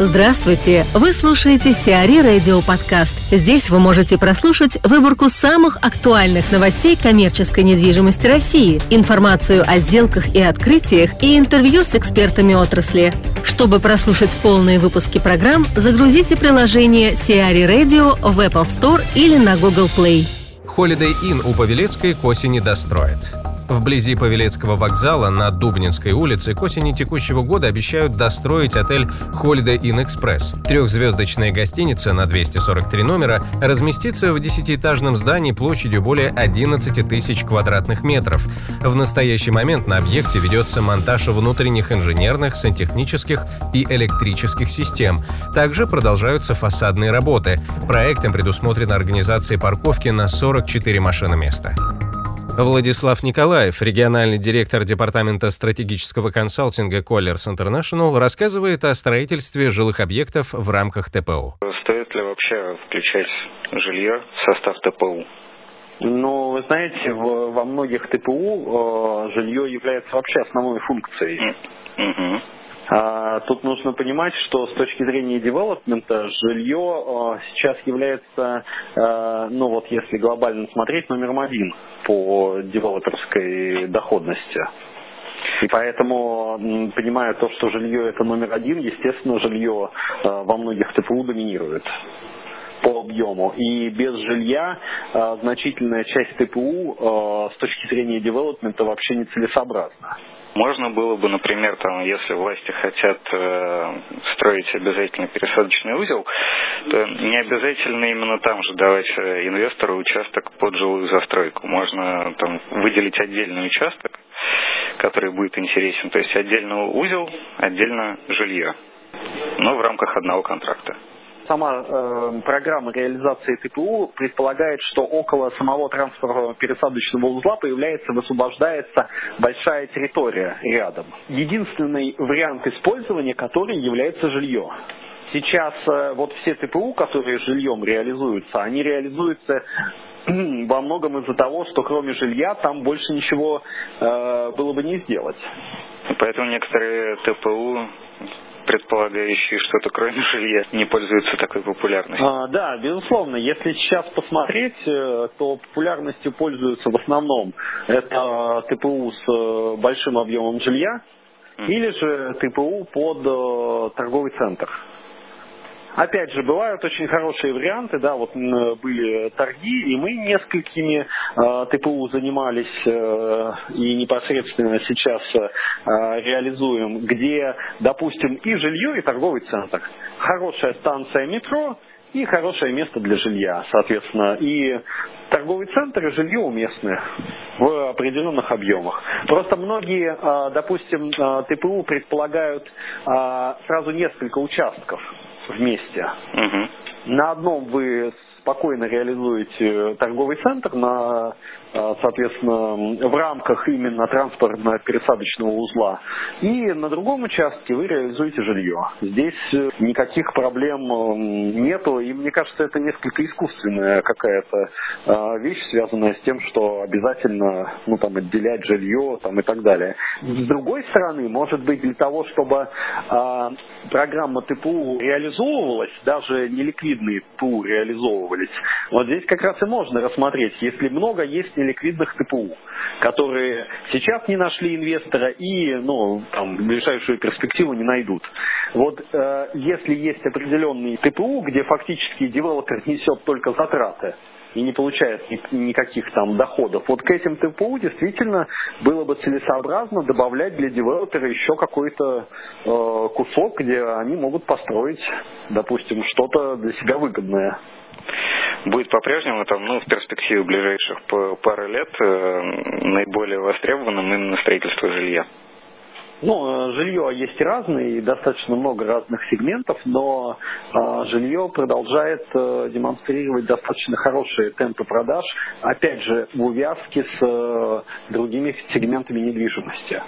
Здравствуйте! Вы слушаете Сиари Радио Подкаст. Здесь вы можете прослушать выборку самых актуальных новостей коммерческой недвижимости России, информацию о сделках и открытиях и интервью с экспертами отрасли. Чтобы прослушать полные выпуски программ, загрузите приложение Сиари Radio в Apple Store или на Google Play. Holiday Inn у Павелецкой к осени достроит. Вблизи Павелецкого вокзала на Дубнинской улице к осени текущего года обещают достроить отель Holiday Inn Express. Трехзвездочная гостиница на 243 номера разместится в десятиэтажном здании площадью более 11 тысяч квадратных метров. В настоящий момент на объекте ведется монтаж внутренних инженерных, сантехнических и электрических систем. Также продолжаются фасадные работы. Проектом предусмотрена организация парковки на 44 машины места. Владислав Николаев, региональный директор Департамента стратегического консалтинга Colliers International, рассказывает о строительстве жилых объектов в рамках ТПУ. Стоит ли вообще включать жилье в состав ТПУ? Ну, вы знаете, в, во многих ТПУ э, жилье является вообще основной функцией. Угу. А, тут нужно понимать, что с точки зрения девелопмента жилье а, сейчас является, а, ну вот если глобально смотреть, номером один по девелоперской доходности. И поэтому, понимая то, что жилье это номер один, естественно, жилье во многих ТПУ доминирует по объему. И без жилья значительная часть ТПУ с точки зрения девелопмента вообще нецелесообразна. Можно было бы, например, там, если власти хотят э, строить обязательно пересадочный узел, то не обязательно именно там же давать э, инвестору участок под жилую застройку. Можно там выделить отдельный участок, который будет интересен. То есть отдельно узел, отдельно жилье. Но в рамках одного контракта сама э, программа реализации ТПУ предполагает, что около самого транспортного пересадочного узла появляется, высвобождается большая территория рядом. Единственный вариант использования который является жилье. Сейчас э, вот все ТПУ, которые жильем реализуются, они реализуются во многом из-за того, что кроме жилья там больше ничего э, было бы не сделать. Поэтому некоторые ТПУ предполагающие что-то кроме жилья, не пользуются такой популярностью. А, да, безусловно. Если сейчас посмотреть, э, то популярностью пользуются в основном это ТПУ с э, большим объемом жилья, или же ТПУ под э, торговый центр. Опять же, бывают очень хорошие варианты, да, вот были торги, и мы несколькими э, ТПУ занимались э, и непосредственно сейчас э, реализуем, где, допустим, и жилье, и торговый центр. Хорошая станция метро, и хорошее место для жилья, соответственно, и торговый центр и жилье уместны в определенных объемах. Просто многие, допустим, ТПУ предполагают сразу несколько участков вместе. Угу. На одном вы спокойно реализуете торговый центр на а, соответственно, в рамках именно транспортно-пересадочного узла. И на другом участке вы реализуете жилье. Здесь э, никаких проблем нету, и мне кажется, это несколько искусственная какая-то а, вещь, связанная с тем, что обязательно ну, там, отделять жилье там, и так далее. С другой стороны, может быть, для того, чтобы а, программа ТПУ реализовывалась, даже неликвидные ТПУ реализовывались, вот здесь как раз и можно рассмотреть, если много есть неликвидных ТПУ, которые сейчас не нашли инвестора и ну, там, в ближайшую перспективу не найдут. Вот э, если есть определенный ТПУ, где фактически девелопер несет только затраты, и не получает ни, никаких там доходов. Вот к этим ТПУ действительно было бы целесообразно добавлять для девелопера еще какой-то э, кусок, где они могут построить, допустим, что-то для себя выгодное будет по-прежнему там, ну, в перспективе ближайших пары лет э, наиболее востребованным именно строительство жилья? Ну, э, жилье есть разные, достаточно много разных сегментов, но э, жилье продолжает э, демонстрировать достаточно хорошие темпы продаж, опять же, в увязке с другими сегментами недвижимости.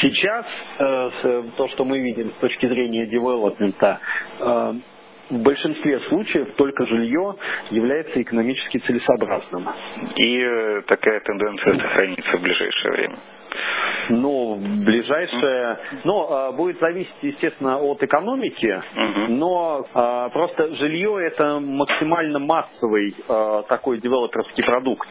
Сейчас то, что мы видим с точки зрения девелопмента, в большинстве случаев только жилье является экономически целесообразным. И такая тенденция сохранится в ближайшее время. Ну, ближайшее... Ну, будет зависеть, естественно, от экономики, но а, просто жилье это максимально массовый а, такой девелоперский продукт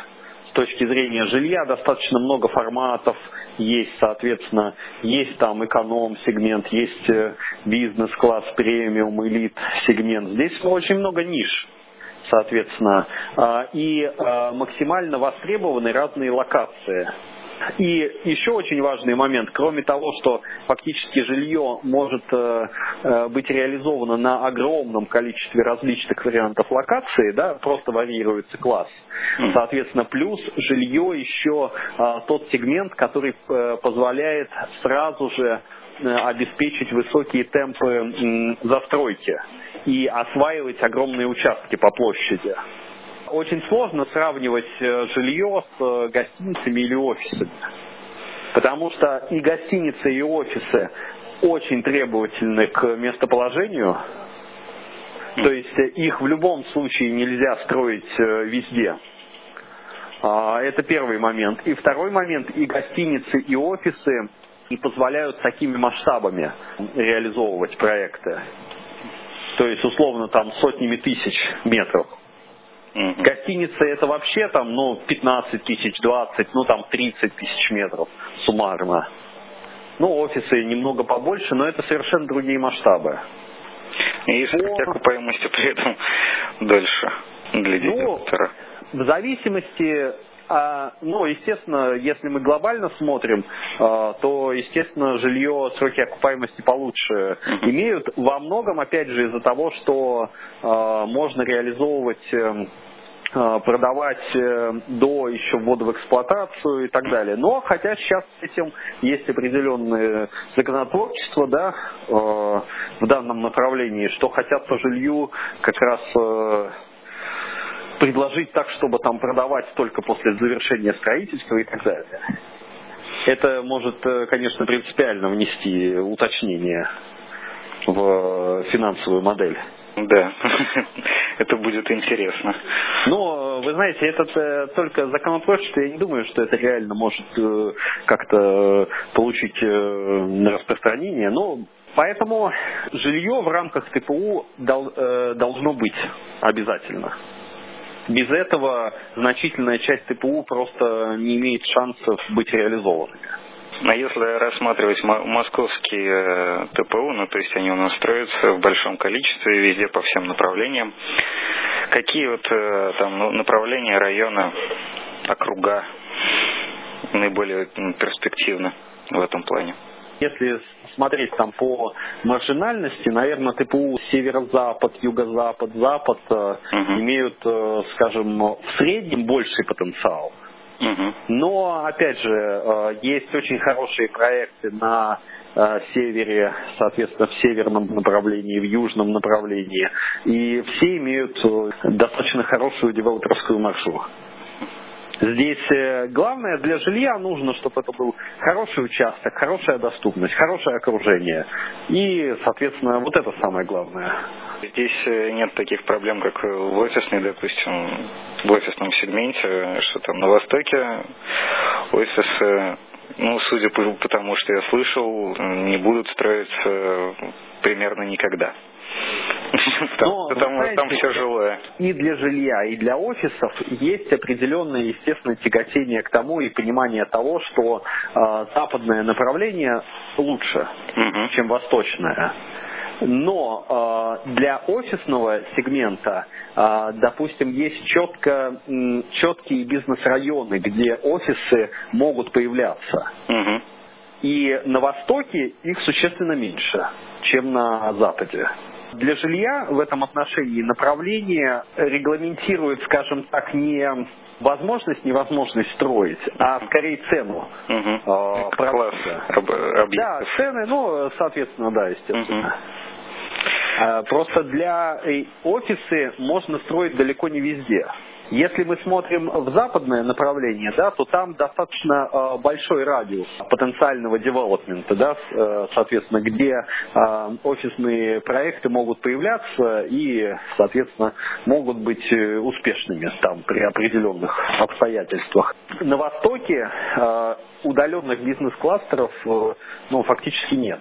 с точки зрения жилья достаточно много форматов есть, соответственно, есть там эконом-сегмент, есть э, бизнес-класс, премиум, элит-сегмент. Здесь очень много ниш соответственно, и максимально востребованы разные локации. И еще очень важный момент, кроме того, что фактически жилье может э, э, быть реализовано на огромном количестве различных вариантов локации, да, просто варьируется класс. Соответственно, плюс жилье еще э, тот сегмент, который позволяет сразу же обеспечить высокие темпы застройки и осваивать огромные участки по площади очень сложно сравнивать э, жилье с э, гостиницами или офисами. Потому что и гостиницы, и офисы очень требовательны к местоположению. То есть э, их в любом случае нельзя строить везде. А, это первый момент. И второй момент, и гостиницы, и офисы и позволяют такими масштабами реализовывать проекты. То есть, условно, там сотнями тысяч метров. Угу. Гостиница это вообще там, ну, 15 тысяч, 20, ну, там 30 тысяч метров суммарно. Ну, офисы немного побольше, но это совершенно другие масштабы. И По... окупаемости при этом дольше для директора? Ну, в зависимости а, ну, естественно, если мы глобально смотрим, а, то, естественно, жилье сроки окупаемости получше имеют. Во многом, опять же, из-за того, что а, можно реализовывать эм, продавать э, до еще ввода в эксплуатацию и так далее. Но хотя сейчас с этим есть определенное законотворчество да, э, в данном направлении, что хотят по жилью как раз э, предложить так, чтобы там продавать только после завершения строительства и так далее. Это может, конечно, принципиально внести уточнение в финансовую модель. Да, это будет интересно. Но, вы знаете, это э, только законотворчество, я не думаю, что это реально может э, как-то получить э, распространение. Но поэтому жилье в рамках ТПУ должно быть обязательно. Без этого значительная часть ТПУ просто не имеет шансов быть реализованными. А если рассматривать московские э, ТПУ, ну то есть они у нас строятся в большом количестве, везде по всем направлениям, какие вот э, там ну, направления района, округа наиболее перспективны в этом плане? Если смотреть там по маржинальности, наверное, ТПУ северо-запад, юго-запад, запад, -запад, угу. имеют, скажем, в среднем больший потенциал. Но, опять же, э, есть очень хорошие проекты на э, севере, соответственно, в северном направлении, в южном направлении. И все имеют э, достаточно хорошую девелоперскую маршрут. Здесь главное для жилья нужно, чтобы это был хороший участок, хорошая доступность, хорошее окружение. И, соответственно, вот это самое главное. Здесь э, нет таких проблем, как в офисной, допустим, в офисном сегменте, что там на Востоке офисы, ну, судя по тому, что я слышал, не будут строиться примерно никогда. Но, потому что там все жилое. И для жилья, и для офисов есть определенное, естественно, тяготение к тому и понимание того, что э, западное направление лучше, угу. чем восточное. Но э, для офисного сегмента, э, допустим, есть четко, четкие бизнес-районы, где офисы могут появляться. Угу. И на Востоке их существенно меньше, чем на Западе. Для жилья в этом отношении направление регламентирует, скажем так, не возможность, невозможность строить, а скорее цену угу. э, продукта. Да, цены, ну, соответственно, да, естественно. Угу. Просто для э, офисы можно строить далеко не везде. Если мы смотрим в западное направление, да, то там достаточно э, большой радиус потенциального девелопмента, да, э, соответственно, где э, офисные проекты могут появляться и, соответственно, могут быть успешными там при определенных обстоятельствах. На Востоке удаленных бизнес-кластеров ну, фактически нет.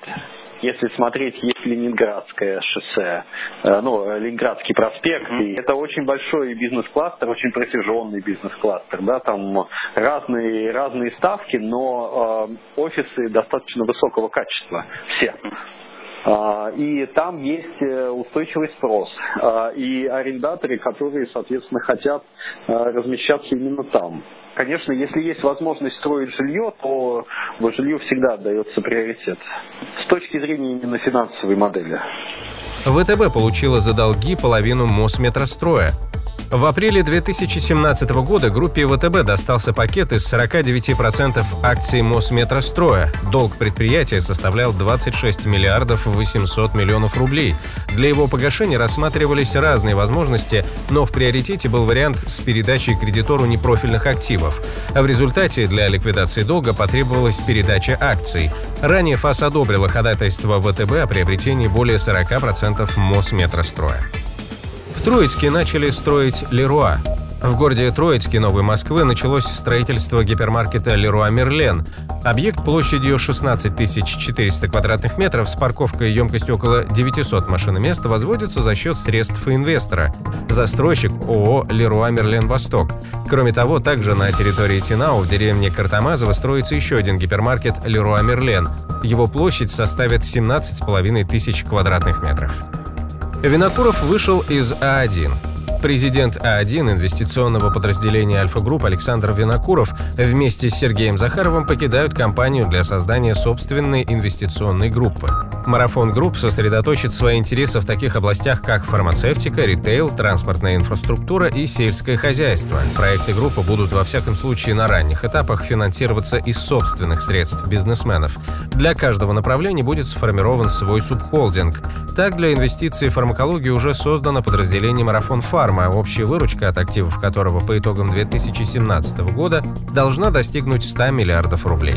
Если смотреть, есть Ленинградское шоссе, э, ну, Ленинградский проспект, и это очень большой бизнес-кластер, очень протяженный бизнес-кластер, да, там разные, разные ставки, но э, офисы достаточно высокого качества, все. А, и там есть э, устойчивый спрос. А, и арендаторы, которые, соответственно, хотят размещаться именно там. Конечно, если есть возможность строить жилье, то жилью всегда отдается приоритет. С точки зрения именно финансовой модели. ВТБ получила за долги половину Мосметростроя. В апреле 2017 года группе ВТБ достался пакет из 49% акций Мосметростроя. Долг предприятия составлял 26 миллиардов 800 миллионов рублей. Для его погашения рассматривались разные возможности, но в приоритете был вариант с передачей кредитору непрофильных активов. А в результате для ликвидации долга потребовалась передача акций. Ранее ФАС одобрила ходатайство ВТБ о приобретении более 40% Мосметростроя. Троицке начали строить Леруа. В городе Троицке Новой Москвы началось строительство гипермаркета Леруа Мерлен. Объект площадью 16 400 квадратных метров с парковкой емкостью около 900 машиномест возводится за счет средств инвестора. Застройщик ООО «Леруа Мерлен Восток». Кроме того, также на территории Тинау в деревне Картамазово строится еще один гипермаркет «Леруа Мерлен». Его площадь составит 17,5 тысяч квадратных метров. Винокуров вышел из А1. Президент А1 инвестиционного подразделения Альфа-Групп Александр Винокуров вместе с Сергеем Захаровым покидают компанию для создания собственной инвестиционной группы. Марафон Групп сосредоточит свои интересы в таких областях, как фармацевтика, ритейл, транспортная инфраструктура и сельское хозяйство. Проекты группы будут во всяком случае на ранних этапах финансироваться из собственных средств бизнесменов. Для каждого направления будет сформирован свой субхолдинг. Так, для инвестиций в фармакологию уже создано подразделение «Марафон Фарма», общая выручка от активов которого по итогам 2017 года должна достигнуть 100 миллиардов рублей.